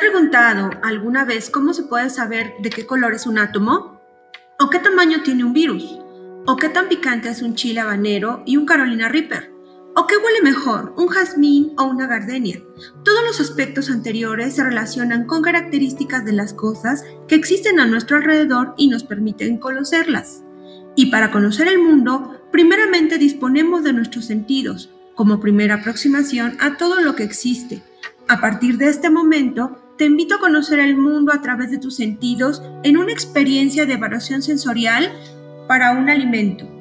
preguntado alguna vez cómo se puede saber de qué color es un átomo? ¿O qué tamaño tiene un virus? ¿O qué tan picante es un chile habanero y un Carolina Reaper? ¿O qué huele mejor, un jazmín o una gardenia? Todos los aspectos anteriores se relacionan con características de las cosas que existen a nuestro alrededor y nos permiten conocerlas. Y para conocer el mundo, primeramente disponemos de nuestros sentidos, como primera aproximación a todo lo que existe. A partir de este momento, te invito a conocer el mundo a través de tus sentidos en una experiencia de evaluación sensorial para un alimento